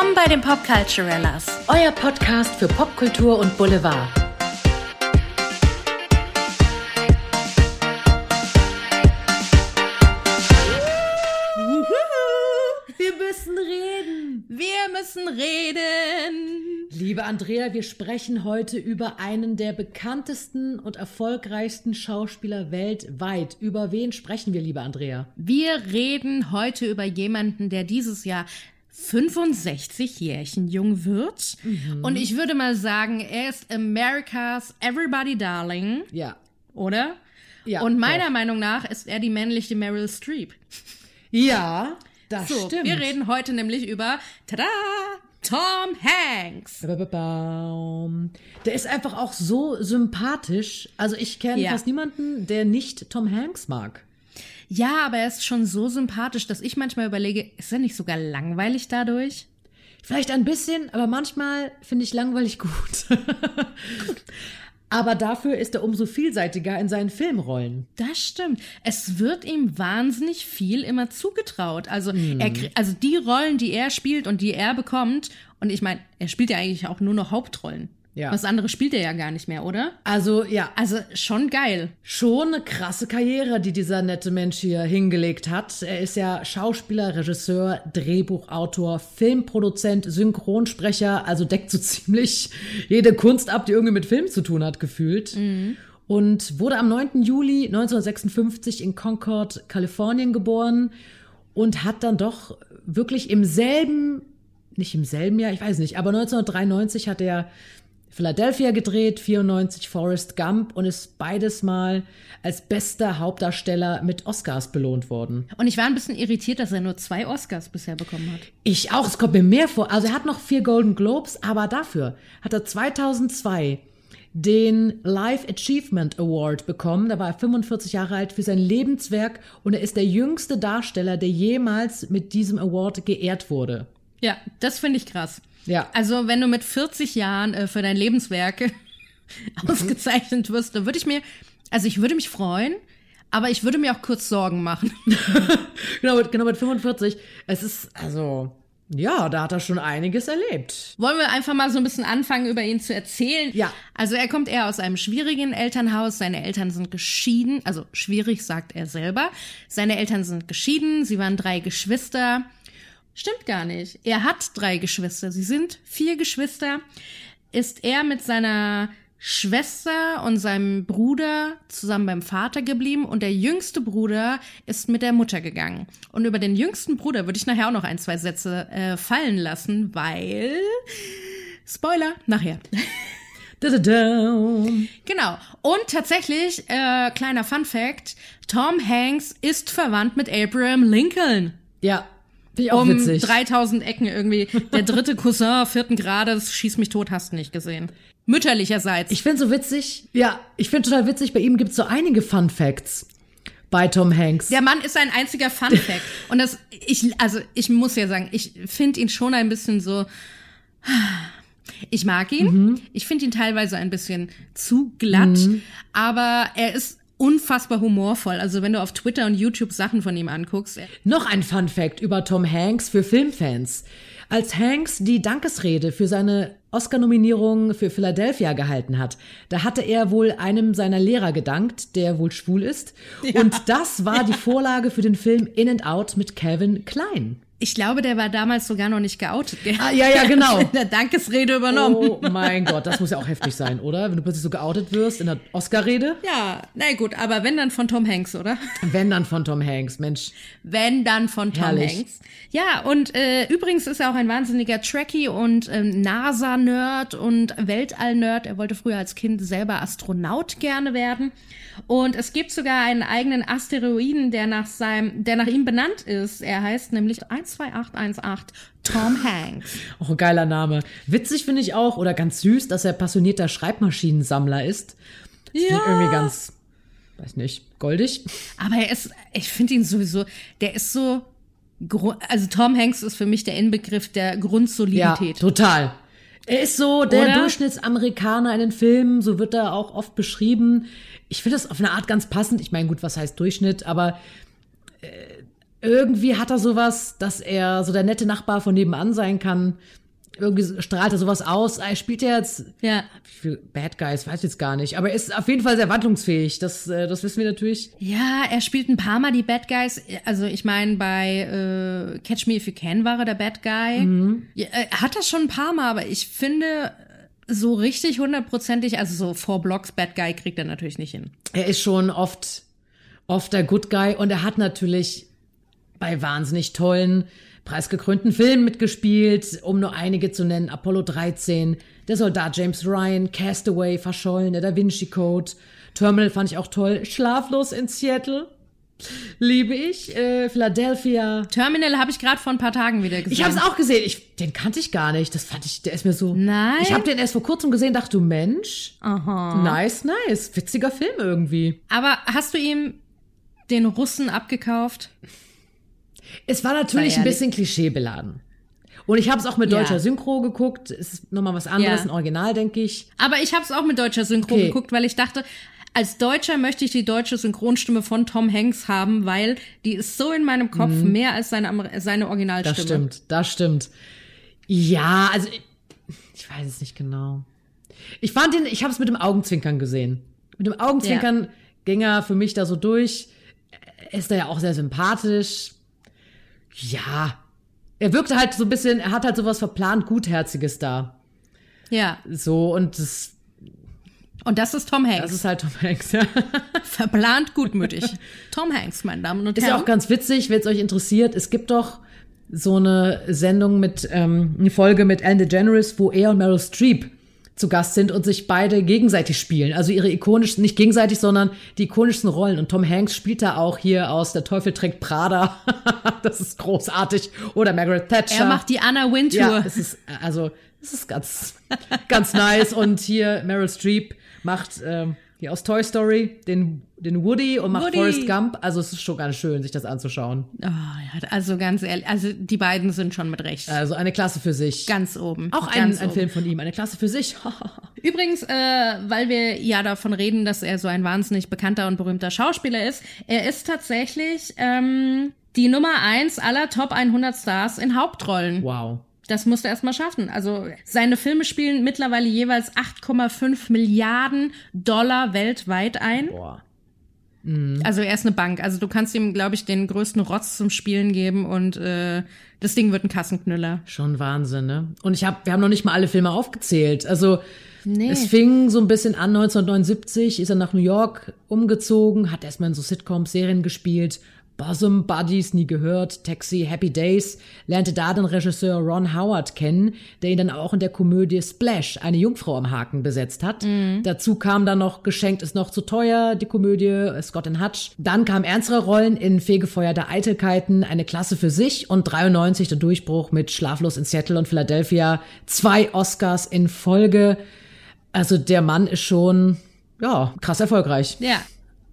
Willkommen bei den Popculturellas. Euer Podcast für Popkultur und Boulevard. Wir müssen reden. Wir müssen reden. Liebe Andrea, wir sprechen heute über einen der bekanntesten und erfolgreichsten Schauspieler weltweit. Über wen sprechen wir, liebe Andrea? Wir reden heute über jemanden, der dieses Jahr 65 Jährchen jung wird. Und ich würde mal sagen, er ist America's Everybody Darling, Ja. oder? Ja, Und meiner doch. Meinung nach ist er die männliche Meryl Streep. Ja, das So, stimmt. wir reden heute nämlich über, tada, Tom Hanks. Der ist einfach auch so sympathisch. Also ich kenne Ja. fast niemanden, der nicht Tom Hanks mag. Ja, aber er ist schon so sympathisch, dass ich manchmal überlege, ist er nicht sogar langweilig dadurch? Vielleicht ein bisschen, aber manchmal finde ich langweilig gut. aber dafür ist er umso vielseitiger in seinen Filmrollen. Das stimmt. Es wird ihm wahnsinnig viel immer zugetraut. Also, er, krie- also die Rollen, die er spielt und die er bekommt, und ich meine, er spielt ja eigentlich auch nur noch Hauptrollen. Ja. Was andere spielt er ja gar nicht mehr, oder? Also ja, Also schon geil. schon eine krasse Karriere, die dieser nette Mensch hier hingelegt hat. Er ist ja Schauspieler, Regisseur, Drehbuchautor, Filmproduzent, Synchronsprecher, also deckt so ziemlich jede Kunst ab, die irgendwie mit Film zu tun hat, gefühlt. Und wurde am 9. Juli 1956 in Concord, Kalifornien geboren und hat dann doch wirklich im selben, nicht im selben Jahr, ich weiß nicht, aber 1993 hat er Philadelphia gedreht, 94 Forrest Gump und ist beides mal als bester Hauptdarsteller mit Oscars belohnt worden. Und ich war ein bisschen irritiert, dass er nur zwei Oscars bisher bekommen hat. Ich auch, es kommt mir mehr vor. Also er hat noch vier Golden Globes, aber dafür hat er 2002 den Life Achievement Award bekommen. Da war er 45 Jahre alt für sein Lebenswerk und er ist der jüngste Darsteller, der jemals mit diesem Award geehrt wurde. Ja, das finde ich krass. Ja. Also, wenn du mit 40 Jahren äh, für dein Lebenswerk ausgezeichnet wirst, dann würde ich mir, also ich würde mich freuen, aber ich würde mir auch kurz Sorgen machen. Genau, mit- genau mit 45. Es ist, also, ja, da hat er schon einiges erlebt. Wollen wir einfach mal so ein bisschen anfangen, über ihn zu erzählen? Ja. Also er kommt eher aus einem schwierigen Elternhaus. Seine Eltern sind geschieden. Also schwierig, sagt er selber. Seine Eltern sind geschieden. Sie waren drei Geschwister. Stimmt gar nicht. Er hat drei Geschwister. Sie sind vier Geschwister. Ist er mit seiner Schwester und seinem Bruder zusammen beim Vater geblieben und der jüngste Bruder ist mit der Mutter gegangen. Und über den jüngsten Bruder würde ich nachher auch noch ein, zwei Sätze äh, fallen lassen, weil Spoiler, nachher. Genau. Und tatsächlich, äh, kleiner Fun Fact, Tom Hanks ist verwandt mit Abraham Lincoln. Ja, Um witzig. 3000 Ecken irgendwie. Der dritte Cousin vierten Grades, schieß mich tot, hast du nicht gesehen. Mütterlicherseits. Ich finde so witzig, ja, ich finde total witzig, bei ihm gibt es so einige Fun Facts bei Tom Hanks. Der Mann ist ein einziger Fun Fact. Und das, ich, also, ich muss ja sagen, ich finde ihn schon ein bisschen so, ich mag ihn. Mhm. Ich finde ihn teilweise ein bisschen zu glatt, aber er ist unfassbar humorvoll. Also, wenn du auf Twitter und YouTube Sachen von ihm anguckst, Noch ein Fun Fact über Tom Hanks für Filmfans. Als Hanks die Dankesrede für seine Oscar-Nominierung für Philadelphia gehalten hat, da hatte er wohl einem seiner Lehrer gedankt, der wohl schwul ist. Und das war die Vorlage für den Film In and Out mit Kevin Klein. Ich glaube, der war damals sogar noch nicht geoutet. Der Ah, ja, ja, genau. in der Dankesrede übernommen. Oh mein Gott, das muss ja auch heftig sein, oder? Wenn du plötzlich so geoutet wirst in der Oscar-Rede. Ja, na gut, aber wenn dann von Tom Hanks, oder? Wenn dann von Tom Hanks, Mensch. Wenn dann von Tom Herrlich. Hanks. Ja, und äh, übrigens ist er auch ein wahnsinniger Trekkie und ähm, NASA-Nerd und Weltall-Nerd. Er wollte früher als Kind selber Astronaut gerne werden. Und es gibt sogar einen eigenen Asteroiden, der nach seinem, der nach ihm benannt ist. Er heißt nämlich 12818 Tom Hanks. Auch ein geiler Name. Witzig finde ich auch, oder ganz süß, dass er passionierter Schreibmaschinensammler ist. Das ich irgendwie ganz, weiß nicht, goldig. Aber er ist, ich finde ihn sowieso, der ist so, also Tom Hanks ist für mich der Inbegriff der Ja, Grundsolidität. total. Er ist so der Oder? Durchschnittsamerikaner in den Filmen, so wird er auch oft beschrieben. Ich finde das auf eine Art ganz passend. Ich meine, gut, was heißt Durchschnitt, aber äh, irgendwie hat er sowas, dass er so der nette Nachbar von nebenan sein kann. Irgendwie strahlt er sowas aus. Er spielt ja jetzt Ja. wie viel Bad Guys, weiß ich jetzt gar nicht. Aber er ist auf jeden Fall sehr wandlungsfähig. Das, äh, das wissen wir natürlich. Ja, er spielt ein paar Mal die Bad Guys. Also ich meine, bei äh, Catch Me If You Can war er der Bad Guy. Mhm. Ja, er hat das schon ein paar Mal, aber ich finde, so richtig hundertprozentig, also so Four Blocks Bad Guy kriegt er natürlich nicht hin. Er ist schon oft, oft der Good Guy und er hat natürlich bei wahnsinnig tollen, preisgekrönten Filmen mitgespielt, um nur einige zu nennen. Apollo 13, Der Soldat James Ryan, Castaway, Verschollen, der Da Vinci Code, Terminal fand ich auch toll, Schlaflos in Seattle, liebe ich, äh, Philadelphia. Terminal habe ich gerade vor ein paar Tagen wieder gesehen. Ich habe es auch gesehen. Ich, den kannte ich gar nicht. Das fand ich, der ist mir so. Nein? Ich habe den erst vor kurzem gesehen, dachte du Mensch, Aha. nice, nice, witziger Film irgendwie. Aber hast du ihm den Russen abgekauft? Es war natürlich ein bisschen klischeebeladen. Und ich habe es auch mit Ja. deutscher Synchro geguckt. Es ist nochmal was anderes, Ja. ein Original, denke ich. Aber ich habe es auch mit deutscher Synchro Okay. geguckt, weil ich dachte, als Deutscher möchte ich die deutsche Synchronstimme von Tom Hanks haben, weil die ist so in meinem Kopf mehr als seine, Amer- seine Originalstimme. Das stimmt, das stimmt. Ja, also ich, ich weiß es nicht genau. Ich fand ihn, ich habe es mit dem Augenzwinkern gesehen. Mit dem Augenzwinkern ging er für mich da so durch. Er ist da ja auch sehr sympathisch. Ja, er wirkte halt so ein bisschen, er hat halt sowas verplant Gutherziges da. Ja, So, und das, und das ist Tom Hanks. das ist halt Tom Hanks, ja. Verplant gutmütig. Tom Hanks, meine Damen und Ist ja Herren. auch ganz witzig, wenn es euch interessiert. Es gibt doch so eine Sendung mit, ähm, eine Folge mit Ellen DeGeneres, wo er und Meryl Streep zu Gast sind und sich beide gegenseitig spielen. Also ihre ikonischen, nicht gegenseitig, sondern die ikonischsten Rollen. Und Tom Hanks spielt da auch hier aus Der Teufel trägt Prada. das ist großartig. Oder Margaret Thatcher. er macht die Anna Wintour. Ja, es ist, also, es ist ganz, ganz nice. Und hier Meryl Streep macht ähm, hier aus Toy Story den, den Woody und macht Woody. Forrest Gump. Also es ist schon ganz schön, sich das anzuschauen. Oh, ja, also ganz ehrlich, also die beiden sind schon mit Recht Also eine Klasse für sich. ganz oben. Auch ein, ganz ein oben. Film von ihm, eine Klasse für sich. Übrigens, äh, weil wir ja davon reden, dass er so ein wahnsinnig bekannter und berühmter Schauspieler ist, er ist tatsächlich ähm, die Nummer eins aller Top 100 Stars in Hauptrollen. wow. Das musste er erst mal schaffen. Also seine Filme spielen mittlerweile jeweils 8,5 Milliarden Dollar weltweit ein. Boah. Also er ist eine Bank. Also du kannst ihm, glaube ich, den größten Rotz zum Spielen geben und äh, das Ding wird ein Kassenknüller. Schon Wahnsinn, ne? Und ich hab, wir haben noch nicht mal alle Filme aufgezählt. Also Nee. es fing so ein bisschen an 1979, ist er nach New York umgezogen, hat erstmal in so Sitcoms, Serien gespielt. Bosom Buddies, nie gehört, Taxi, Happy Days, lernte da den Regisseur Ron Howard kennen, der ihn dann auch in der Komödie Splash, eine Jungfrau am Haken, besetzt hat. Dazu kam dann noch Geschenkt ist noch zu teuer, die Komödie Scott and Hutch. Dann kamen ernstere Rollen in Fegefeuer der Eitelkeiten, eine Klasse für sich und 93 der Durchbruch mit Schlaflos in Seattle und Philadelphia. Zwei Oscars in Folge. Also der Mann ist schon, ja, krass erfolgreich. Ja.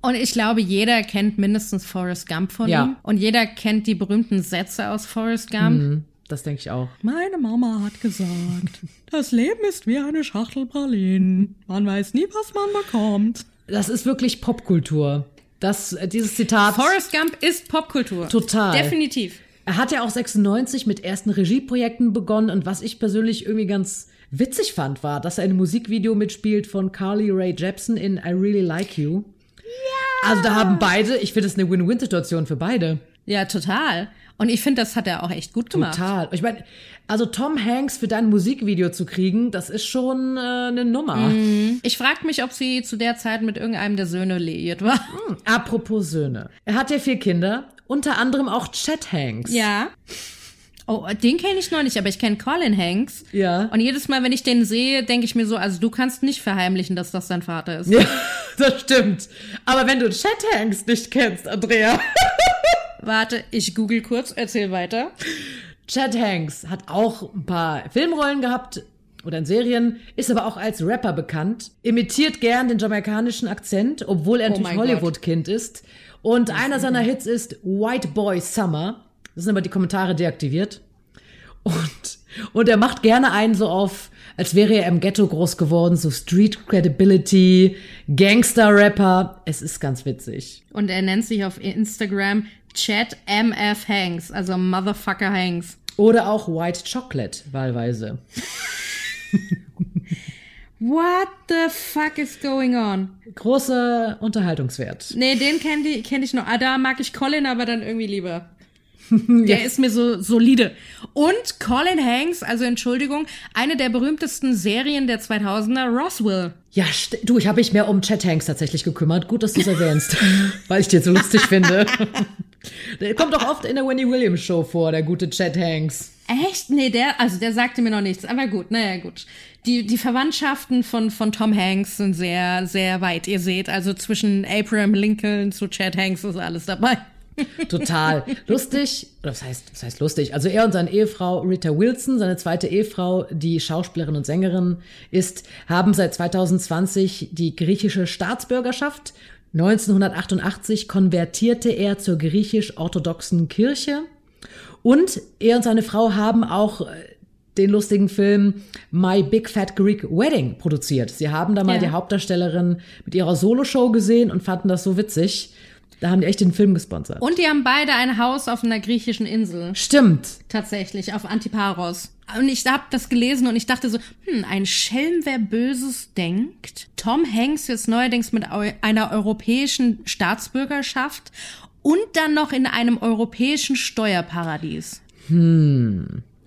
Und ich glaube, jeder kennt mindestens Forrest Gump von Ja. ihm. Und jeder kennt die berühmten Sätze aus Forrest Gump. Mhm, Das denke ich auch. Meine Mama hat gesagt, das Leben ist wie eine Schachtel Pralinen. Man weiß nie, was man bekommt. Das ist wirklich Popkultur. Das, äh, dieses Zitat. Forrest Gump ist Popkultur. Total. Definitiv. Er hat ja auch 96 mit ersten Regieprojekten begonnen und was ich persönlich irgendwie ganz witzig fand, war, dass er in einem Musikvideo mitspielt von Carly Rae Jepsen in I Really Like You. Ja. Also da haben beide, ich finde es eine Win-Win-Situation für beide. Ja, total. Und ich finde, das hat er auch echt gut gemacht. Total. Ich meine, also Tom Hanks für dein Musikvideo zu kriegen, das ist schon äh, eine Nummer. Ich frage mich, ob sie zu der Zeit mit irgendeinem der Söhne liiert war. Apropos Söhne. Er hat ja vier Kinder, unter anderem auch Chet Hanks. Ja. Oh, den kenne ich noch nicht, aber ich kenne Colin Hanks. Ja. Und jedes Mal, wenn ich den sehe, denke ich mir so, also du kannst nicht verheimlichen, dass das dein Vater ist. Ja, das stimmt. Aber wenn du Chet Hanks nicht kennst, Andrea. Warte, ich google kurz, erzähl weiter. Chad Hanks hat auch ein paar Filmrollen gehabt oder in Serien, ist aber auch als Rapper bekannt, imitiert gern den jamaikanischen Akzent, obwohl er Oh natürlich Hollywood-Kind ist. Und einer seiner Hits ist White Boy Summer. Das sind aber die Kommentare deaktiviert. Und, und er macht gerne einen so auf als wäre er im Ghetto groß geworden, so Street Credibility, Gangster-Rapper. Es ist ganz witzig. Und er nennt sich auf Instagram Chat MF Hanks, also Motherfucker Hanks. Oder auch White Chocolate, wahlweise. What the fuck is going on? Großer Unterhaltungswert. Nee, den kenne ich, kenn ich noch. Ah, da mag ich Colin aber dann irgendwie lieber. Der ist mir so solide. Und Colin Hanks, also Entschuldigung, eine der berühmtesten Serien der 2000er, Roswell. Ja, du, ich habe mich mehr um Chet Hanks tatsächlich gekümmert. Gut, dass du es erwähnst, weil ich den so lustig finde. Der kommt doch oft in der Wendy Williams Show vor, der gute Chet Hanks. Echt? Nee, der, also der sagte mir noch nichts. Aber gut, naja, gut. Die, die Verwandtschaften von, von Tom Hanks sind sehr, sehr weit. Ihr seht, also zwischen Abraham Lincoln zu Chad Hanks ist alles dabei. Total lustig. Was heißt, was heißt lustig? Also er und seine Ehefrau Rita Wilson, seine zweite Ehefrau, die Schauspielerin und Sängerin ist, haben seit 2020 die griechische Staatsbürgerschaft. 1988 konvertierte er zur griechisch-orthodoxen Kirche. Und er und seine Frau haben auch äh, den lustigen Film My Big Fat Greek Wedding produziert. Sie haben da mal Ja. die Hauptdarstellerin mit ihrer Soloshow gesehen und fanden das so witzig. Da haben die echt den Film gesponsert. Und die haben beide ein Haus auf einer griechischen Insel. Stimmt. Tatsächlich, auf Antiparos. Und ich hab das gelesen und ich dachte so, hm, ein Schelm, wer Böses denkt. Tom Hanks jetzt neuerdings mit einer europäischen Staatsbürgerschaft und dann noch in einem europäischen Steuerparadies.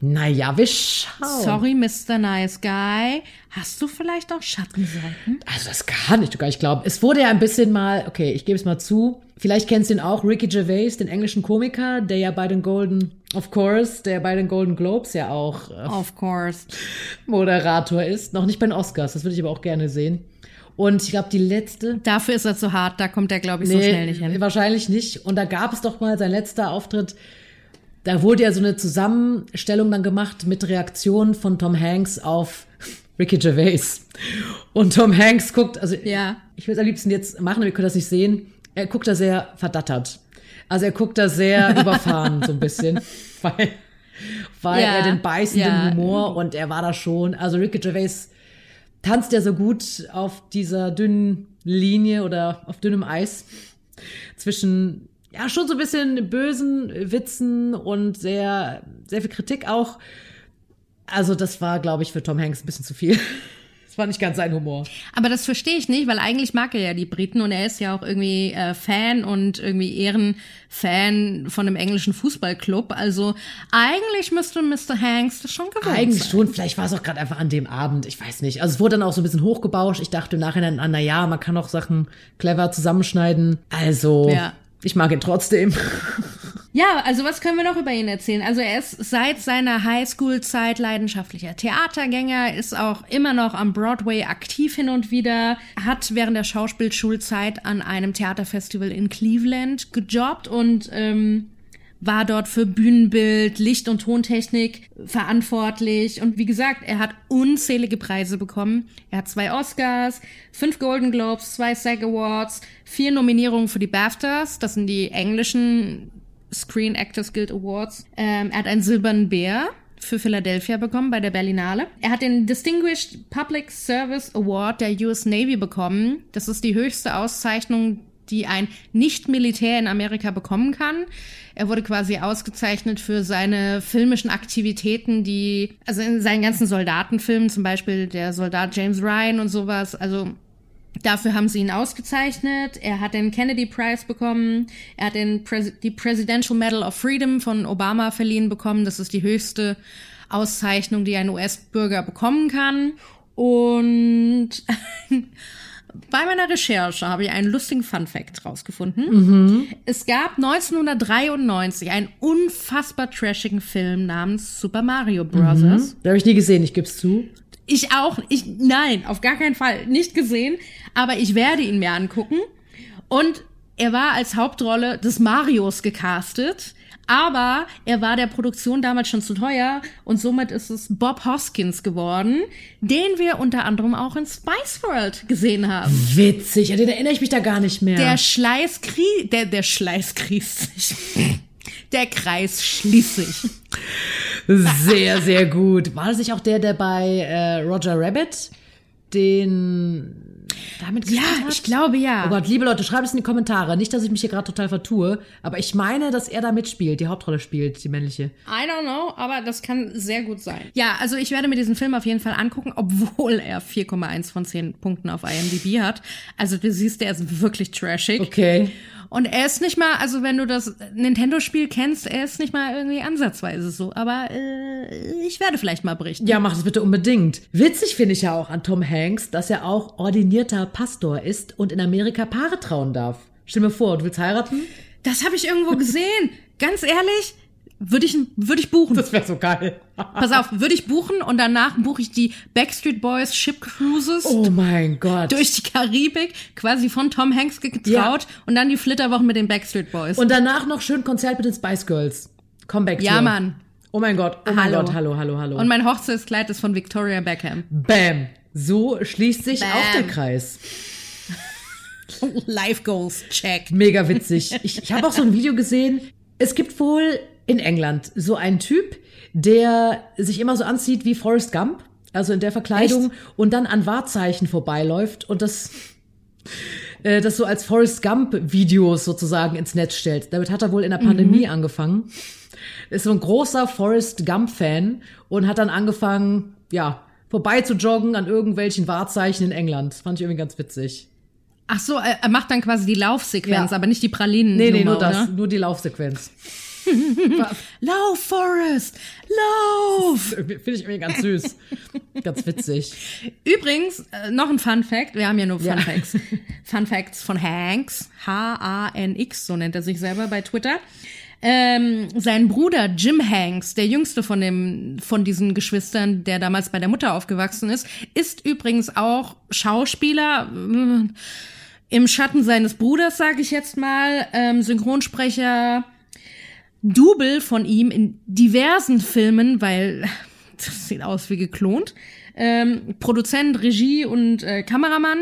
Naja, wir schauen. Sorry, Mr. Nice Guy. Hast du vielleicht auch Schattenseiten? Also das gar nicht, sogar. Ich glaube, es wurde ja ein bisschen mal, okay, ich gebe es mal zu. Vielleicht kennst du ihn auch, Ricky Gervais, den englischen Komiker, der ja bei den Golden, of course, der bei den Golden Globes ja auch äh, Of course. Moderator ist. Noch nicht bei den Oscars, das würde ich aber auch gerne sehen. Und ich glaube, die letzte. Dafür ist er zu hart, da kommt er, glaube ich, so Nee, schnell nicht hin. Wahrscheinlich nicht. Und da gab es doch mal sein letzter Auftritt. Da wurde ja so eine Zusammenstellung dann gemacht mit Reaktionen von Tom Hanks auf Ricky Gervais. Und Tom Hanks guckt, also Ja. ich würde es am liebsten jetzt machen, aber ihr könnt das nicht sehen. Er guckt da sehr verdattert. Also er guckt da sehr überfahren so ein bisschen, weil, weil Ja, er den beißenden ja. Humor und er war da schon. Also Ricky Gervais tanzt ja so gut auf dieser dünnen Linie oder auf dünnem Eis zwischen ja schon so ein bisschen bösen Witzen und sehr sehr viel Kritik auch. Also das war, glaube ich, für Tom Hanks ein bisschen zu viel. Das war nicht ganz sein Humor. Aber das verstehe ich nicht, weil eigentlich mag er ja die Briten und er ist ja auch irgendwie äh, Fan und irgendwie Ehrenfan von einem englischen Fußballclub. Also eigentlich müsste Mr. Hanks das schon gewohnt Eigentlich sein. schon, vielleicht war es auch gerade einfach an dem Abend, ich weiß nicht. Also es wurde dann auch so ein bisschen hochgebauscht. Ich dachte im Nachhinein, ah, na ja, man kann auch Sachen clever zusammenschneiden. Also, Ja. ich mag ihn trotzdem. Ja, also was können wir noch über ihn erzählen? Also er ist seit seiner Highschool-Zeit leidenschaftlicher Theatergänger, ist auch immer noch am Broadway aktiv hin und wieder, hat während der Schauspielschulzeit an einem Theaterfestival in Cleveland gejobbt und ähm, war dort für Bühnenbild, Licht- und Tontechnik verantwortlich. Und wie gesagt, er hat unzählige Preise bekommen. Er hat zwei Oscars, fünf Golden Globes, zwei SAG Awards, vier Nominierungen für die BAFTAs. Das sind die englischen Screen Actors Guild Awards. Ähm, er hat einen silbernen Bär für Philadelphia bekommen bei der Berlinale. Er hat den Distinguished Public Service Award der US Navy bekommen. Das ist die höchste Auszeichnung, die ein Nicht-Militär in Amerika bekommen kann. Er wurde quasi ausgezeichnet für seine filmischen Aktivitäten, die, also in seinen ganzen Soldatenfilmen, zum Beispiel der Soldat James Ryan und sowas, also Dafür haben sie ihn ausgezeichnet. Er hat den Kennedy Prize bekommen. Er hat den Pres die Presidential Medal of Freedom von Obama verliehen bekommen. Das ist die höchste Auszeichnung, die ein US-Bürger bekommen kann. Und bei meiner Recherche habe ich einen lustigen Fun-Fact rausgefunden. Es gab 1993 einen unfassbar trashigen Film namens Super Mario Bros. Da habe ich nie gesehen, ich geb's zu. Ich auch, ich, nein, auf gar keinen Fall, nicht gesehen, aber ich werde ihn mir angucken. Und er war als Hauptrolle des Marios gecastet, aber er war der Produktion damals schon zu teuer und somit ist es Bob Hoskins geworden, den wir unter anderem auch in Spice World gesehen haben. Witzig, an den erinnere ich mich da gar nicht mehr. Der Schleiß krie der, der Schleiß kriest sich. Der Kreis schließt sich. Sehr, sehr gut. War das nicht auch der, der bei äh, Roger Rabbit den damit Ja, gespielt hat? ich glaube ja. Oh Gott, liebe Leute, schreibt es in die Kommentare. Nicht, dass ich mich hier gerade total vertue, aber ich meine, dass er da mitspielt, die Hauptrolle spielt, die männliche. I don't know, aber das kann sehr gut sein. Ja, also ich werde mir diesen Film auf jeden Fall angucken, obwohl er 4,1 von 10 Punkten auf IMDb hat. Also du siehst, der ist wirklich trashig. Okay. Und er ist nicht mal, also wenn du das Nintendo-Spiel kennst, er ist nicht mal irgendwie ansatzweise so. Aber äh, ich werde vielleicht mal berichten. Ja, mach das bitte unbedingt. Witzig finde ich ja auch an Tom Hanks, dass er auch ordinierter Pastor ist und in Amerika Paare trauen darf. Stell mir vor, du willst heiraten? Das habe ich irgendwo gesehen. Ganz ehrlich, würde ich, würde ich buchen. Das wäre so geil. Pass auf, würde ich buchen und danach buche ich die Backstreet Boys Ship Cruises. Oh mein Gott. durch die Karibik, quasi von Tom Hanks getraut Ja. und dann die Flitterwochen mit den Backstreet Boys. Und danach noch schön Konzert mit den Spice Girls. Comeback ja, Mann. Oh mein Gott, oh mein Hallo. Gott, hallo, hallo, hallo. Und mein Hochzeitskleid ist von Victoria Beckham. Bam. So schließt sich Bam. auch der Kreis. Life Goals, check. Mega witzig. Ich, ich habe auch so ein Video gesehen. Es gibt wohl in England so einen Typ, der sich immer so anzieht wie Forrest Gump, also in der Verkleidung, Echt? und dann an Wahrzeichen vorbeiläuft und das, äh, das so als Forrest Gump-Videos sozusagen ins Netz stellt. Damit hat er wohl in der Pandemie angefangen. Ist so ein großer Forrest Gump-Fan und hat dann angefangen, ja, vorbei zu joggen an irgendwelchen Wahrzeichen in England. Das fand ich irgendwie ganz witzig. Ach so, er macht dann quasi die Laufsequenz, Ja. aber nicht die Pralinen. Nee, nee, nur das, Oder? nur die Laufsequenz. Lauf, Forrest, lauf! Finde ich irgendwie ganz süß. ganz witzig. Übrigens, äh, noch ein Fun Fact. Wir haben ja nur Fun Ja. Facts. Fun Facts von Hanks. H-A-N-X, so nennt er sich selber bei Twitter. Ähm, sein Bruder Jim Hanks, der jüngste von dem, von diesen Geschwistern, der damals bei der Mutter aufgewachsen ist, ist übrigens auch Schauspieler, äh, im Schatten seines Bruders, sage ich jetzt mal, ähm, Synchronsprecher, Double von ihm in diversen Filmen, weil das sieht aus wie geklont. Ähm, Produzent, Regie und äh, Kameramann.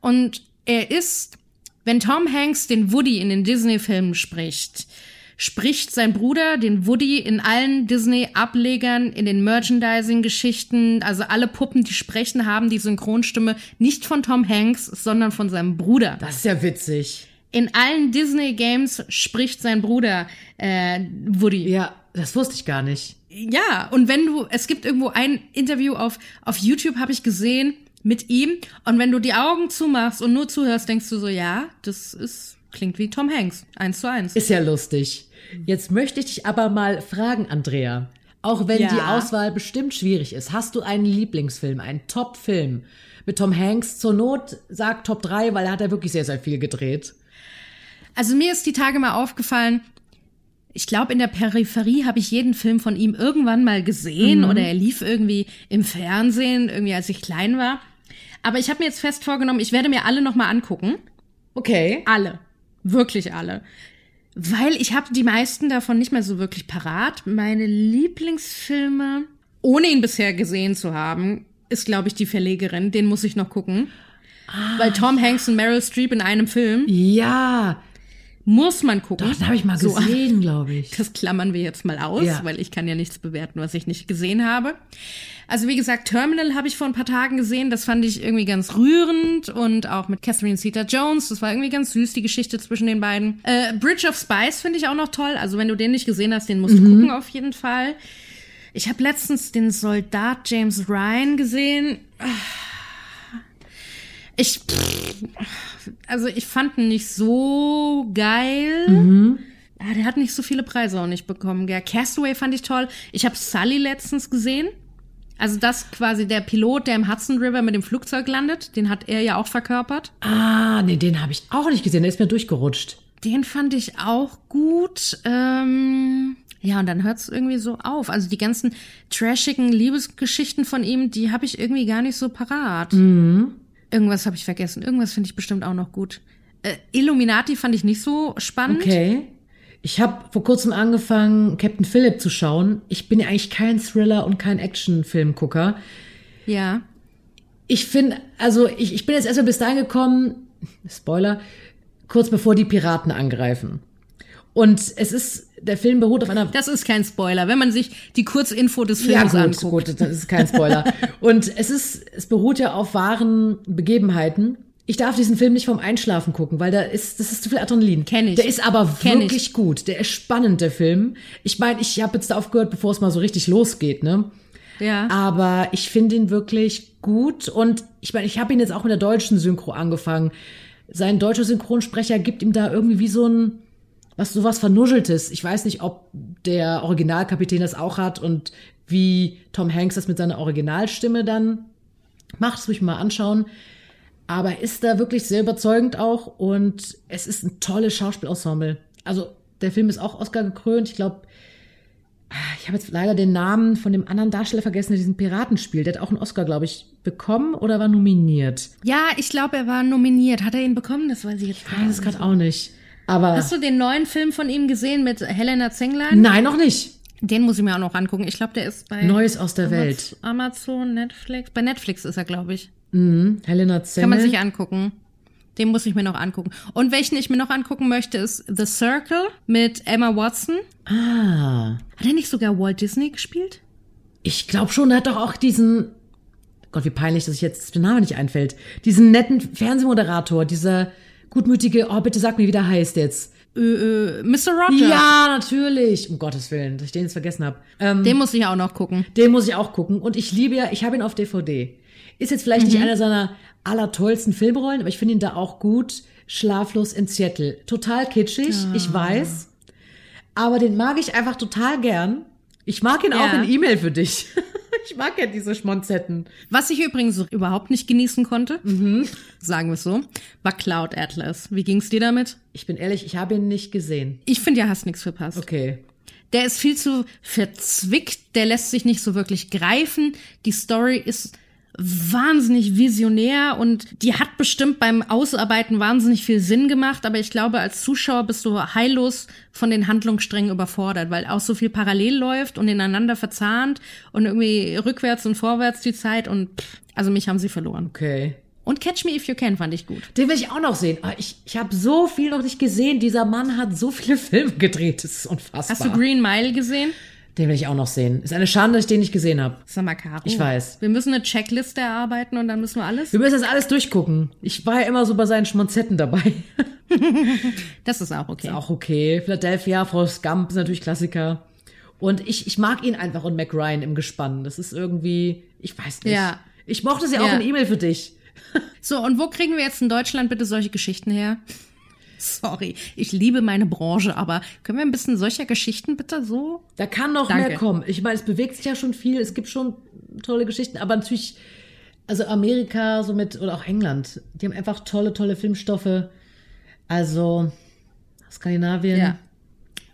Und er ist, wenn Tom Hanks den Woody in den Disney-Filmen spricht, spricht sein Bruder den Woody in allen Disney-Ablegern, in den Merchandising-Geschichten, also alle Puppen, die sprechen, haben die Synchronstimme nicht von Tom Hanks, sondern von seinem Bruder. Das ist ja witzig. In allen Disney-Games spricht sein Bruder äh, Woody. Ja, das wusste ich gar nicht. Ja, und wenn du, es gibt irgendwo ein Interview auf, auf YouTube, habe ich gesehen, mit ihm. Und wenn du die Augen zumachst und nur zuhörst, denkst du so, ja, das ist, klingt wie Tom Hanks. Eins zu eins. Ist ja lustig. Jetzt möchte ich dich aber mal fragen, Andrea. Auch wenn Ja. die Auswahl bestimmt schwierig ist, hast du einen Lieblingsfilm, einen Top-Film mit Tom Hanks? Zur Not sag Top 3, weil er hat ja wirklich sehr, sehr viel gedreht. Also mir ist die Tage mal aufgefallen, ich glaube, in der Peripherie habe ich jeden Film von ihm irgendwann mal gesehen oder er lief irgendwie im Fernsehen, irgendwie als ich klein war. Aber ich habe mir jetzt fest vorgenommen, ich werde mir alle nochmal angucken. Okay. Alle. Wirklich alle. Weil ich habe die meisten davon nicht mehr so wirklich parat. Meine Lieblingsfilme, ohne ihn bisher gesehen zu haben, ist, glaube ich, die Verlegerin. Den muss ich noch gucken. Weil Tom Hanks und Meryl Streep in einem Film Ja, muss man gucken. doch, das habe ich mal So, gesehen, glaube ich. das klammern wir jetzt mal aus, Ja. weil ich kann ja nichts bewerten, was ich nicht gesehen habe. Also wie gesagt, Terminal habe ich vor ein paar Tagen gesehen. Das fand ich irgendwie ganz rührend und auch mit Catherine Zeta-Jones. Das war irgendwie ganz süß, die Geschichte zwischen den beiden. Äh, Bridge of Spies finde ich auch noch toll. Also wenn du den nicht gesehen hast, den musst du gucken auf jeden Fall. Ich habe letztens den Soldat James Ryan gesehen. Ich, also ich fand ihn nicht so geil. Ah, der hat nicht so viele Preise auch nicht bekommen. Gell? Castaway fand ich toll. Ich habe Sully letztens gesehen. Also das quasi der Pilot, der im Hudson River mit dem Flugzeug landet. Den hat er ja auch verkörpert. Ah, nee, den habe ich auch nicht gesehen. Der ist mir durchgerutscht. Den fand ich auch gut. Ähm, ja, und dann hört's irgendwie so auf. Also die ganzen trashigen Liebesgeschichten von ihm, die habe ich irgendwie gar nicht so parat. Irgendwas habe ich vergessen. Irgendwas finde ich bestimmt auch noch gut. Äh, Illuminati fand ich nicht so spannend. Okay. Ich habe vor kurzem angefangen, Captain Phillip zu schauen. Ich bin ja eigentlich kein Thriller und kein Actionfilmgucker. Ja. Ich finde, also ich, ich bin jetzt erstmal bis dahin gekommen, Spoiler, kurz bevor die Piraten angreifen. Und es ist, der Film beruht auf einer Das ist kein Spoiler, wenn man sich die Kurzinfo des ja, Films gut, anguckt. gut, das ist kein Spoiler. und es ist, es beruht ja auf wahren Begebenheiten. Ich darf diesen Film nicht vom Einschlafen gucken, weil da ist, das ist zu viel Adrenalin. Kenn ich. Der ist aber Kenn wirklich gut. Der ist spannend, der Film. Ich meine, ich habe jetzt da aufgehört, bevor es mal so richtig losgeht, ne? Ja. Aber ich finde ihn wirklich gut und ich meine, ich habe ihn jetzt auch mit der deutschen Synchro angefangen. Sein deutscher Synchronsprecher gibt ihm da irgendwie wie so ein was sowas vernuscheltes. Ich weiß nicht, ob der Originalkapitän das auch hat und wie Tom Hanks das mit seiner Originalstimme dann macht. Das muss ich mir mal anschauen. Aber er ist da wirklich sehr überzeugend auch und es ist ein tolles Schauspielensemble. Also der Film ist auch Oscar gekrönt. Ich glaube, ich habe jetzt leider den Namen von dem anderen Darsteller vergessen, der diesen Piraten spielt. Der hat auch einen Oscar, glaube ich, bekommen oder war nominiert. ja, ich glaube, er war nominiert. Hat er ihn bekommen? Das weiß ich jetzt Ich weiß es nicht. gerade auch nicht. Aber Hast du den neuen Film von ihm gesehen mit Helena Zenglein? nein, noch nicht. Den muss ich mir auch noch angucken. Ich glaube, der ist bei Neues aus der Welt. Amazon, Netflix. Bei Netflix ist er, glaube ich. Mhm. Helena Zengel. Kann man sich angucken. Den muss ich mir noch angucken. Und welchen ich mir noch angucken möchte, ist The Circle mit Emma Watson. ah, Hat er nicht sogar Walt Disney gespielt? ich glaube schon, der hat doch auch diesen. Gott, wie peinlich, dass ich jetzt der Name nicht einfällt. Diesen netten Fernsehmoderator, dieser gutmütige. Oh, bitte sag mir, wie der heißt jetzt. Äh, äh, Mr. Rogers. Ja, natürlich. Um Gottes Willen, dass ich den jetzt vergessen habe. Ähm, Den muss ich auch noch gucken. Den muss ich auch gucken. Und ich liebe ja, ich habe ihn auf DVD. Ist jetzt vielleicht nicht einer seiner allertollsten Filmrollen, aber ich finde ihn da auch gut. Schlaflos in Seattle. Total kitschig, ich weiß. Aber den mag ich einfach total gern. Ich mag ihn auch Ja. in E-Mail für dich. ich mag ja diese Schmonzetten. Was ich übrigens überhaupt nicht genießen konnte, sagen wir es so, war Cloud Atlas. Wie ging's dir damit? Ich bin ehrlich, ich habe ihn nicht gesehen. Ich finde, ja hast nichts verpasst. Okay. Der ist viel zu verzwickt, der lässt sich nicht so wirklich greifen. Die Story ist wahnsinnig visionär und die hat bestimmt beim Ausarbeiten wahnsinnig viel Sinn gemacht, aber ich glaube, als Zuschauer bist du heillos von den Handlungssträngen überfordert, weil auch so viel parallel läuft und ineinander verzahnt und irgendwie rückwärts und vorwärts die Zeit und pff, also mich haben sie verloren. Okay. Und Catch Me If You Can fand ich gut. Den will ich auch noch sehen. Ah, Ich, ich habe so viel noch nicht gesehen. Dieser Mann hat so viele Filme gedreht. Das ist unfassbar. Hast du Green Mile gesehen? Den will ich auch noch sehen. Ist eine Schande, dass ich den nicht gesehen habe. Sag mal, Caro. Ich weiß. Wir müssen eine Checkliste erarbeiten und dann müssen wir alles. Wir müssen das alles durchgucken. Ich war ja immer so bei seinen Schmonzetten dabei. Das ist auch okay. Auch okay. Philadelphia, Forrest Gump ist natürlich Klassiker. Und ich, ich mag ihn einfach und Mac Ryan im Gespann. Das ist irgendwie, ich weiß nicht. Ja. Ich mochte sie auch Ja. in E-Mail für dich. So, und wo kriegen wir jetzt in Deutschland bitte solche Geschichten her? Sorry, ich liebe meine Branche, aber können wir ein bisschen solcher Geschichten bitte so? Da kann noch Danke. mehr kommen. Ich meine, es bewegt sich ja schon viel. Es gibt schon tolle Geschichten, aber natürlich, also Amerika so mit, oder auch England, die haben einfach tolle, tolle Filmstoffe. Also, Skandinavien. Ja.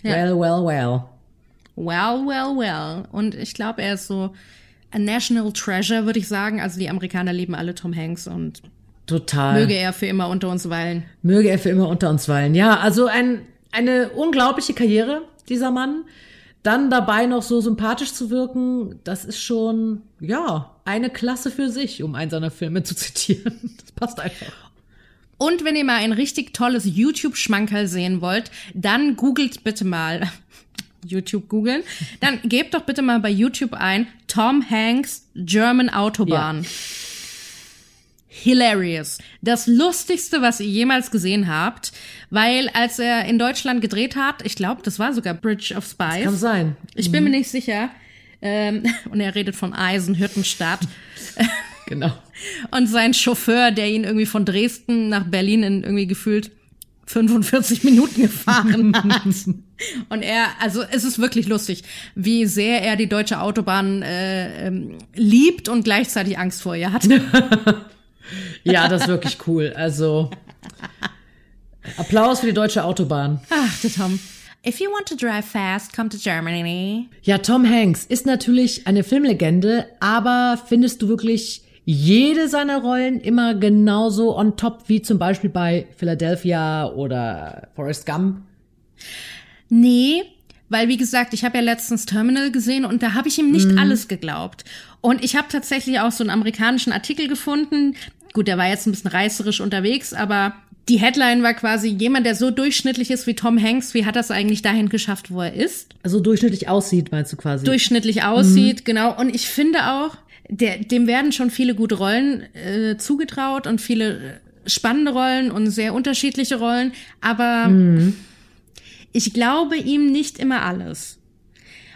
Ja. Well, well, well. Well, well, well. Und ich glaube, er ist so a national treasure, würde ich sagen. Also die Amerikaner lieben alle Tom Hanks und Total. möge er für immer unter uns weilen. Möge er für immer unter uns weilen. Ja, also ein, eine unglaubliche Karriere, dieser Mann. Dann dabei noch so sympathisch zu wirken, das ist schon, ja, eine Klasse für sich, um einen seiner Filme zu zitieren. Das passt einfach. Und wenn ihr mal ein richtig tolles YouTube-Schmankerl sehen wollt, dann googelt bitte mal. YouTube googeln. Dann gebt doch bitte mal bei YouTube ein Tom Hanks German Autobahn. Hilarious. Das lustigste, was ihr jemals gesehen habt, weil als er in Deutschland gedreht hat, ich glaube, das war sogar Bridge of Spies. Kann sein. Ich bin mir nicht sicher. Ähm, und er redet von Eisenhüttenstadt. Genau. Und sein Chauffeur, der ihn irgendwie von Dresden nach Berlin in irgendwie gefühlt 45 Minuten gefahren hat. Und er, also es ist wirklich lustig, wie sehr er die deutsche Autobahn äh, ähm, liebt und gleichzeitig Angst vor ihr hat. Ja, das ist wirklich cool. Also, Applaus für die deutsche Autobahn. Ach, der Tom. If you want to drive fast, come to Germany. Ja, Tom Hanks ist natürlich eine Filmlegende, aber findest du wirklich jede seiner Rollen immer genauso on top wie zum Beispiel bei Philadelphia oder Forrest Gump? Nee, weil wie gesagt, ich habe ja letztens Terminal gesehen und da habe ich ihm nicht alles geglaubt. Und ich habe tatsächlich auch so einen amerikanischen Artikel gefunden. Gut, der war jetzt ein bisschen reißerisch unterwegs, aber die Headline war quasi jemand, der so durchschnittlich ist wie Tom Hanks, wie hat das eigentlich dahin geschafft, wo er ist? Also durchschnittlich aussieht, meinst du quasi? Durchschnittlich aussieht, mhm. genau. Und ich finde auch, der, dem werden schon viele gute Rollen äh, zugetraut und viele äh, spannende Rollen und sehr unterschiedliche Rollen, aber mhm. ich glaube ihm nicht immer alles.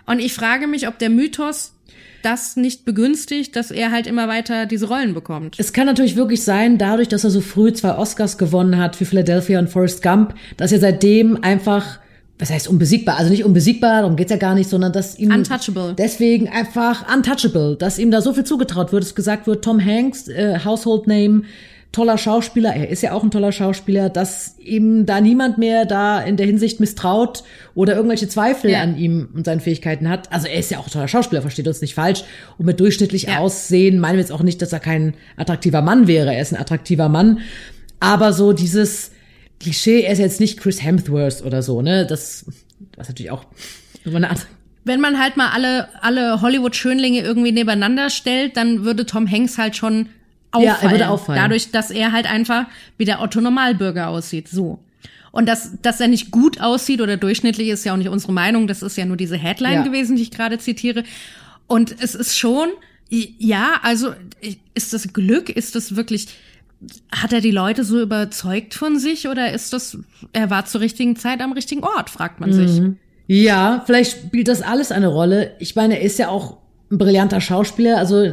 Und ich frage mich, ob der Mythos das nicht begünstigt, dass er halt immer weiter diese Rollen bekommt. Es kann natürlich wirklich sein, dadurch, dass er so früh zwei Oscars gewonnen hat für Philadelphia und Forrest Gump, dass er seitdem einfach was heißt unbesiegbar? Also nicht unbesiegbar, darum geht's ja gar nicht, sondern dass ihm untouchable. deswegen einfach untouchable, dass ihm da so viel zugetraut wird, dass gesagt wird, Tom Hanks, äh, Household Name, toller Schauspieler, er ist ja auch ein toller Schauspieler, dass ihm da niemand mehr da in der Hinsicht misstraut oder irgendwelche Zweifel ja. an ihm und seinen Fähigkeiten hat. Also er ist ja auch ein toller Schauspieler, versteht uns nicht falsch. Und mit durchschnittlich ja. Aussehen meinen wir jetzt auch nicht, dass er kein attraktiver Mann wäre. Er ist ein attraktiver Mann. Aber so dieses Klischee, er ist jetzt nicht Chris Hemsworth oder so, ne? Das, was natürlich auch eine Art wenn man halt mal alle, alle Hollywood-Schönlinge irgendwie nebeneinander stellt, dann würde Tom Hanks halt schon auffallen. Ja, er würde auffallen. Dadurch, dass er halt einfach wie der Otto Normalbürger aussieht. So. Und dass, dass er nicht gut aussieht oder durchschnittlich ist ja auch nicht unsere Meinung. Das ist ja nur diese Headline ja. gewesen, die ich gerade zitiere. Und es ist schon, ja, also ist das Glück? Ist das wirklich, hat er die Leute so überzeugt von sich oder ist das, er war zur richtigen Zeit am richtigen Ort, fragt man sich. Mhm. Ja, vielleicht spielt das alles eine Rolle. Ich meine, er ist ja auch ein brillanter Schauspieler, also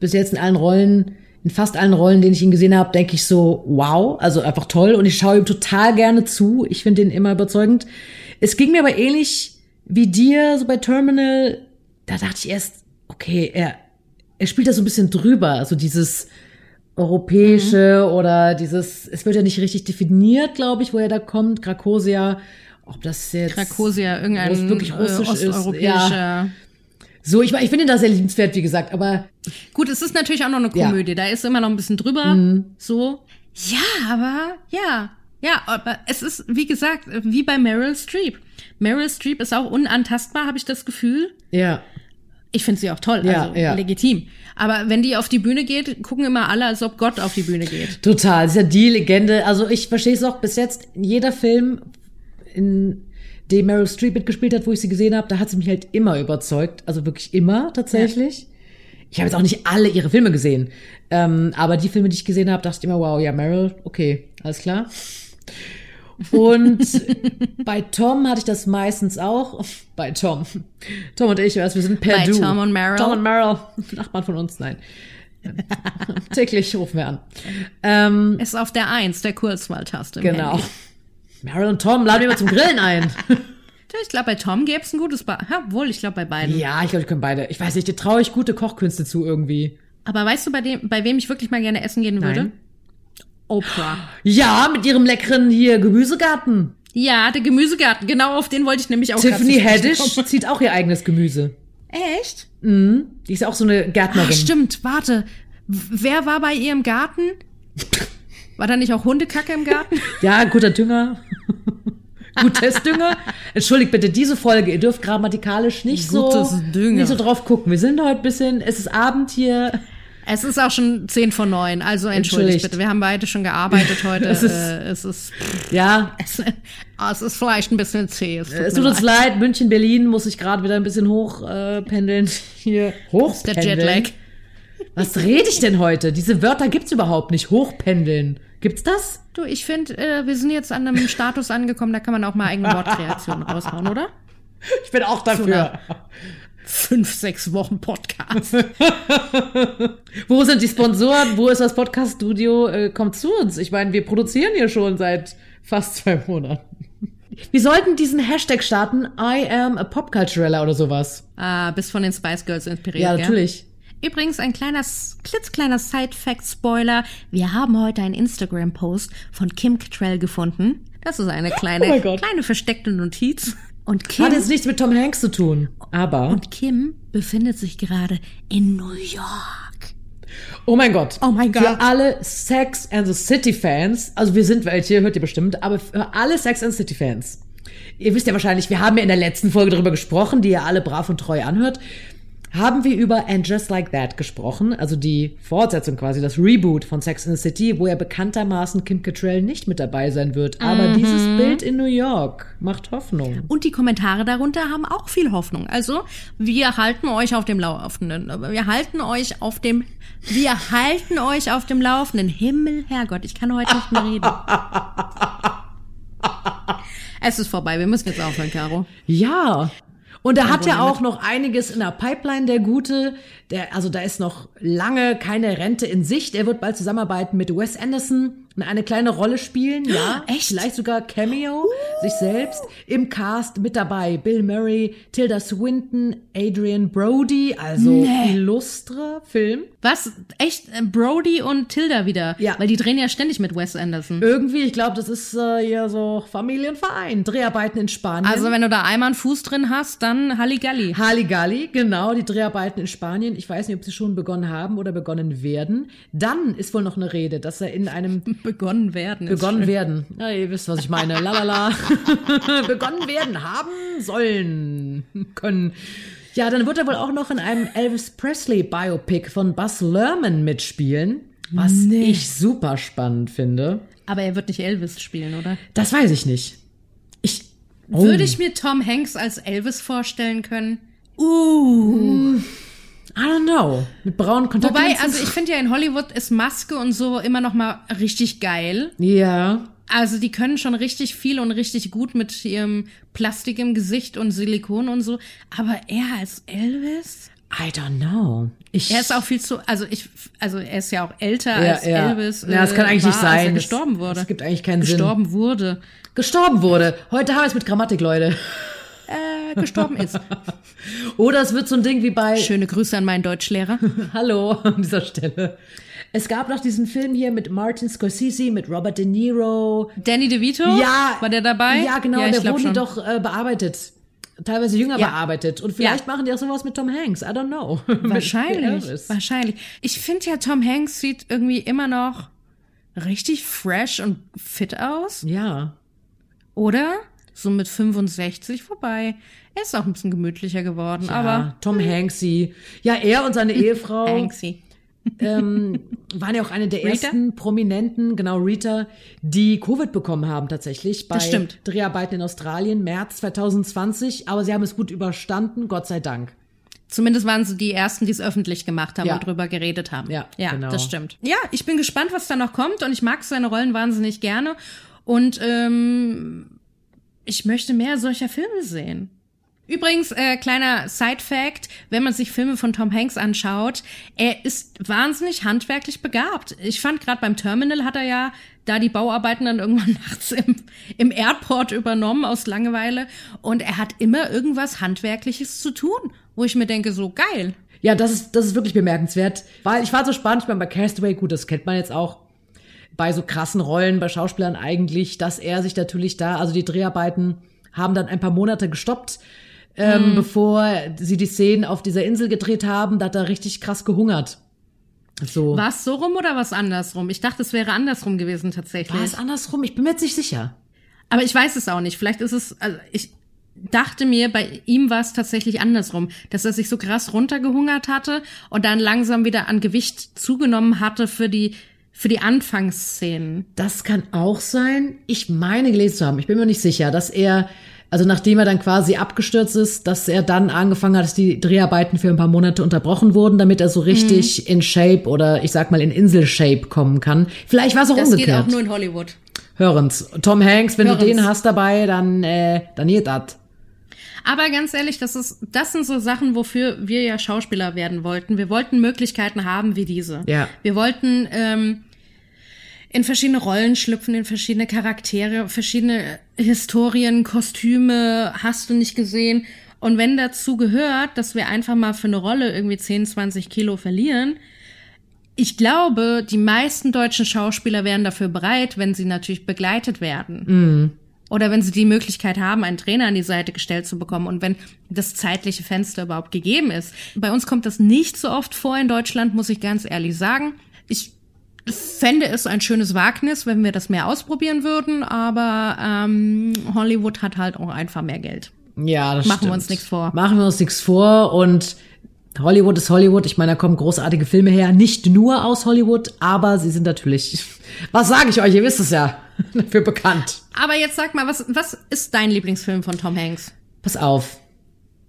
bis jetzt in allen Rollen in fast allen Rollen, denen ich ihn gesehen habe, denke ich so, wow, also einfach toll. Und ich schaue ihm total gerne zu. Ich finde ihn immer überzeugend. Es ging mir aber ähnlich wie dir, so bei Terminal. Da dachte ich erst, okay, er, er spielt da so ein bisschen drüber. Also dieses europäische mhm. oder dieses, es wird ja nicht richtig definiert, glaube ich, woher da kommt. Krakosia, ob das jetzt. Krakosia, irgendein wirklich russisch äh, osteuropäischer. Ist, ja. So, ich, ich finde ihn da sehr liebenswert, wie gesagt, aber. Gut, es ist natürlich auch noch eine Komödie, ja. da ist immer noch ein bisschen drüber, mhm. so. Ja, aber, ja. Ja, aber es ist, wie gesagt, wie bei Meryl Streep. Meryl Streep ist auch unantastbar, habe ich das Gefühl. Ja. Ich finde sie auch toll, ja, also ja. legitim. Aber wenn die auf die Bühne geht, gucken immer alle, als ob Gott auf die Bühne geht. Total, das ist ja die Legende. Also ich verstehe es auch bis jetzt, in jeder Film, in dem Meryl Streep mitgespielt hat, wo ich sie gesehen habe, da hat sie mich halt immer überzeugt. Also wirklich immer tatsächlich. Ja. Ich habe jetzt auch nicht alle ihre Filme gesehen. Ähm, aber die Filme, die ich gesehen habe, dachte ich immer, wow, ja, Meryl, okay, alles klar. Und bei Tom hatte ich das meistens auch. Bei Tom. Tom und ich, wir sind per bei Du. Tom und Meryl. Tom und Meryl. Nachbarn von uns, nein. Täglich rufen wir an. Ähm, ist auf der Eins der Kurzwahltaste. Genau. Meryl und Tom laden wir mal zum Grillen ein. Ich glaube, bei Tom gäbe es ein gutes Bar. Ja, wohl, ich glaube bei beiden. Ja, ich glaube, die können beide. Ich weiß nicht, dir traue ich gute Kochkünste zu irgendwie. Aber weißt du, bei dem, bei wem ich wirklich mal gerne essen gehen würde? Nein. Oprah. Ja, mit ihrem leckeren hier Gemüsegarten. Ja, der Gemüsegarten. Genau auf den wollte ich nämlich auch Tiffany Haddish zieht auch ihr eigenes Gemüse. Echt? Mhm. Die ist auch so eine Gärtnerin. Ach, stimmt, warte. Wer war bei ihrem Garten? War da nicht auch Hundekacke im Garten? ja, guter Dünger. Gutes Dünger. Entschuldigt bitte diese Folge. Ihr dürft grammatikalisch nicht Gutes so, Dünger. nicht so drauf gucken. Wir sind heute ein bisschen, es ist Abend hier. Es ist auch schon zehn vor neun, also entschuldigt, bitte. Wir haben beide schon gearbeitet heute. es ist, äh, es ist ja, es, es, ist vielleicht ein bisschen zäh. Es tut, es tut uns leid. leid. München, Berlin muss ich gerade wieder ein bisschen hochpendeln. Äh, hier hochpendeln. Der Jetlag. Was rede ich denn heute? Diese Wörter gibt's überhaupt nicht. Hochpendeln. Gibt's das? Du, ich finde, äh, wir sind jetzt an einem Status angekommen, da kann man auch mal eigene Wortkreationen raushauen, oder? Ich bin auch dafür. Fünf, sechs Wochen Podcast. Wo sind die Sponsoren? Wo ist das Podcast-Studio? Äh, kommt zu uns. Ich meine, wir produzieren hier schon seit fast zwei Monaten. Wir sollten diesen Hashtag starten, I am a Popculturella oder sowas. Ah, bist von den Spice Girls inspiriert, Ja, natürlich. Gell? Übrigens ein kleiner, klitzkleiner Side-Fact-Spoiler. Wir haben heute einen Instagram-Post von Kim Cattrall gefunden. Das ist eine kleine, oh kleine versteckte Notiz. Und Kim. Hat jetzt nichts mit Tom Hanks zu tun, aber. Und Kim befindet sich gerade in New York. Oh mein Gott. Oh mein Gott. Für alle Sex and the City Fans, also wir sind welche, hört ihr bestimmt, aber für alle Sex and the City Fans. Ihr wisst ja wahrscheinlich, wir haben ja in der letzten Folge darüber gesprochen, die ihr alle brav und treu anhört haben wir über And Just Like That gesprochen, also die Fortsetzung quasi, das Reboot von Sex in the City, wo ja bekanntermaßen Kim Cattrall nicht mit dabei sein wird. Aber Mhm. dieses Bild in New York macht Hoffnung. Und die Kommentare darunter haben auch viel Hoffnung. Also, wir halten euch auf dem Laufenden. Wir halten euch auf dem, wir halten euch auf dem Laufenden. Himmel, Herrgott, ich kann heute nicht mehr reden. es ist vorbei, wir müssen jetzt aufhören, Caro. Ja. Und er hat ja auch noch einiges in der Pipeline, der Gute. Der, also da ist noch lange keine Rente in Sicht. Er wird bald zusammenarbeiten mit Wes Anderson eine kleine Rolle spielen, ja. Echt? Vielleicht sogar Cameo, sich selbst. Im Cast mit dabei Bill Murray, Tilda Swinton, Adrian Brody, also Nee. illustrer Film. Was? Echt? äh, Brody und Tilda wieder? Ja. Weil die drehen ja ständig mit Wes Anderson. Irgendwie, ich glaube, das ist äh, ja so Familienverein. Dreharbeiten in Spanien. Also, wenn du da einmal einen Fuß drin hast, dann Halligalli. Halligalli, genau, die Dreharbeiten in Spanien. Ich weiß nicht, ob sie schon begonnen haben oder begonnen werden. Dann ist wohl noch eine Rede, dass er in einem Begonnen werden. begonnen werden. Ja, ihr wisst, was ich meine. Lalala. begonnen werden, haben sollen können. Ja, dann wird er wohl auch noch in einem Elvis Presley Biopic von Buzz Lerman mitspielen, was Nee. ich super spannend finde. Aber er wird nicht Elvis spielen, oder? Das weiß ich nicht. Ich oh. Würde ich mir Tom Hanks als Elvis vorstellen können? Uh. I don't know. Mit braunen Kontaktlinsen. Wobei, also ich finde ja in Hollywood ist Maske und so immer noch mal richtig geil. ja. Also die können schon richtig viel und richtig gut mit ihrem Plastik im Gesicht und Silikon und so. Aber er als Elvis? I don't know. Ich, Er ist auch viel zu, also ich, also er ist ja auch älter Ja, als ja. Elvis. Ja, das kann äh, eigentlich war, nicht Als er sein. Gestorben wurde. das gibt eigentlich keinen Sinn. gestorben wurde. gestorben wurde. Heute haben wir es mit Grammatik, Leute. Äh, gestorben ist. Oder es wird so ein Ding wie bei Schöne Grüße an meinen Deutschlehrer. Hallo an dieser Stelle. Es gab noch diesen Film hier mit Martin Scorsese, mit Robert De Niro. Danny DeVito? Ja. War der dabei? Ja, genau, ja, der wurde schon. doch äh, bearbeitet. Teilweise jünger Ja. bearbeitet. Und vielleicht machen die auch sowas mit Tom Hanks. I don't know. Wahrscheinlich, wahrscheinlich. Ich finde ja, Tom Hanks sieht irgendwie immer noch richtig fresh und fit aus, Ja. oder? So mit 65 vorbei. Er ist auch ein bisschen gemütlicher geworden, ja. aber Tom Hanksy. Ja, er und seine Ehefrau. Hanksy. ähm, waren ja auch eine der Rita? ersten Prominenten, genau Rita, die Covid bekommen haben tatsächlich bei Das stimmt. Dreharbeiten in Australien, März 2020. Aber sie haben es gut überstanden, Gott sei Dank. Zumindest waren sie die ersten, die es öffentlich gemacht haben Ja. und drüber geredet haben. Ja, ja genau. das stimmt. Ja, ich bin gespannt, was da noch kommt und ich mag seine Rollen wahnsinnig gerne. Und ähm, ich möchte mehr solcher Filme sehen. Übrigens, äh, kleiner Side-Fact, wenn man sich Filme von Tom Hanks anschaut, er ist wahnsinnig handwerklich begabt. Ich fand gerade beim Terminal hat er ja da die Bauarbeiten dann irgendwann nachts im, im Airport übernommen aus Langeweile und er hat immer irgendwas Handwerkliches zu tun, wo ich mir denke, so geil. Ja, das ist, das ist wirklich bemerkenswert. Weil ich war so spannend, ich meine, bei Castaway, gut, das kennt man jetzt auch bei so krassen Rollen, bei Schauspielern eigentlich, dass er sich natürlich da, also die Dreharbeiten haben dann ein paar Monate gestoppt, ähm, bevor sie die Szenen auf dieser Insel gedreht haben, da hat er richtig krass gehungert. So. War es so rum oder was andersrum? Ich dachte, es wäre andersrum gewesen tatsächlich. War es andersrum? Ich bin mir jetzt nicht sicher. Aber ich weiß es auch nicht. Vielleicht ist es, also ich dachte mir, bei ihm war es tatsächlich andersrum, dass er sich so krass runtergehungert hatte und dann langsam wieder an Gewicht zugenommen hatte für die, für die Anfangsszenen. Das kann auch sein. Ich meine gelesen zu haben, ich bin mir nicht sicher, dass er, also nachdem er dann quasi abgestürzt ist, dass er dann angefangen hat, dass die Dreharbeiten für ein paar Monate unterbrochen wurden, damit er so richtig in Shape oder ich sag mal in Insel-Shape kommen kann. Vielleicht war es auch Das geht umgekehrt. auch nur in Hollywood. Hören's. Tom Hanks, wenn du Hören's. den hast dabei, dann, äh, dann geht das. Aber ganz ehrlich, das ist, das sind so Sachen, wofür wir ja Schauspieler werden wollten. Wir wollten Möglichkeiten haben wie diese. Ja. Wir wollten ähm, in verschiedene Rollen schlüpfen, in verschiedene Charaktere, verschiedene Historien, Kostüme, hast du nicht gesehen. Und wenn dazu gehört, dass wir einfach mal für eine Rolle irgendwie 10, 20 Kilo verlieren, ich glaube, die meisten deutschen Schauspieler wären dafür bereit, wenn sie natürlich begleitet werden. Oder wenn sie die Möglichkeit haben, einen Trainer an die Seite gestellt zu bekommen und wenn das zeitliche Fenster überhaupt gegeben ist. Bei uns kommt das nicht so oft vor in Deutschland, muss ich ganz ehrlich sagen. Ich fände es ein schönes Wagnis, wenn wir das mehr ausprobieren würden, aber ähm, Hollywood hat halt auch einfach mehr Geld. Ja, das Machen wir stimmt. uns nichts vor. Machen wir uns nichts vor und Hollywood ist Hollywood. Ich meine, da kommen großartige Filme her. Nicht nur aus Hollywood, aber sie sind natürlich, was sage ich euch, ihr wisst es ja, dafür bekannt. Aber jetzt sag mal, was, was ist dein Lieblingsfilm von Tom Hanks? Pass auf.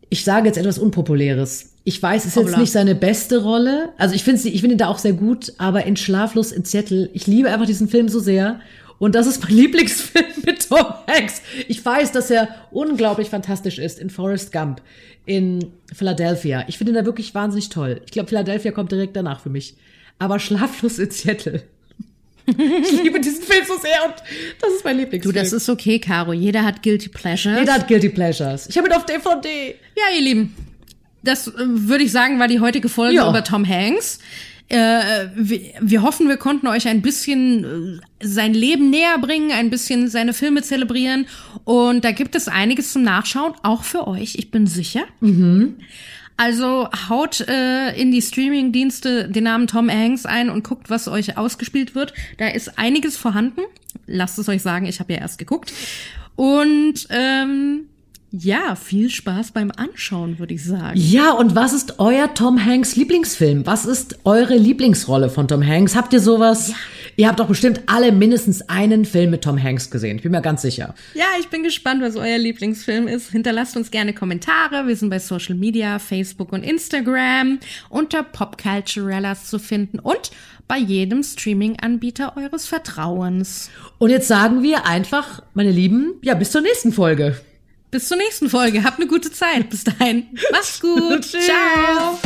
Ich sage jetzt etwas Unpopuläres. Ich weiß, es ist jetzt nicht seine beste Rolle. Also ich finde ich finde ihn da auch sehr gut, aber in Schlaflos in Seattle, ich liebe einfach diesen Film so sehr. Und das ist mein Lieblingsfilm mit Tom Hanks. Ich weiß, dass er unglaublich fantastisch ist in Forrest Gump, in Philadelphia. Ich finde ihn da wirklich wahnsinnig toll. Ich glaube, Philadelphia kommt direkt danach für mich. Aber Schlaflos in Seattle. Ich liebe diesen Film so sehr und das ist mein Du, Lieblingsfilm. das ist okay, Caro. Jeder hat Guilty Pleasures. Jeder hat Guilty Pleasures. Ich habe ihn auf DVD. Ja, ihr Lieben, das äh, würde ich sagen, war die heutige Folge Ja. über Tom Hanks. Äh, wir, wir hoffen, wir konnten euch ein bisschen äh, sein Leben näher bringen, ein bisschen seine Filme zelebrieren. Und da gibt es einiges zum Nachschauen, auch für euch, ich bin sicher. Also haut äh, in die Streaming-Dienste den Namen Tom Hanks ein und guckt, was euch ausgespielt wird. Da ist einiges vorhanden. Lasst es euch sagen, ich habe ja erst geguckt. Und ähm, ja, viel Spaß beim Anschauen, würde ich sagen. Ja, und was ist euer Tom Hanks Lieblingsfilm? Was ist eure Lieblingsrolle von Tom Hanks? Habt ihr sowas? Ihr habt doch bestimmt alle mindestens einen Film mit Tom Hanks gesehen. Ich bin mir ganz sicher. Ja, ich bin gespannt, was euer Lieblingsfilm ist. Hinterlasst uns gerne Kommentare. Wir sind bei Social Media, Facebook und Instagram unter Popculturellas zu finden und bei jedem Streaming-Anbieter eures Vertrauens. Und jetzt sagen wir einfach, meine Lieben, ja, bis zur nächsten Folge. Bis zur nächsten Folge. Habt eine gute Zeit. Bis dahin. Macht's gut. Ciao.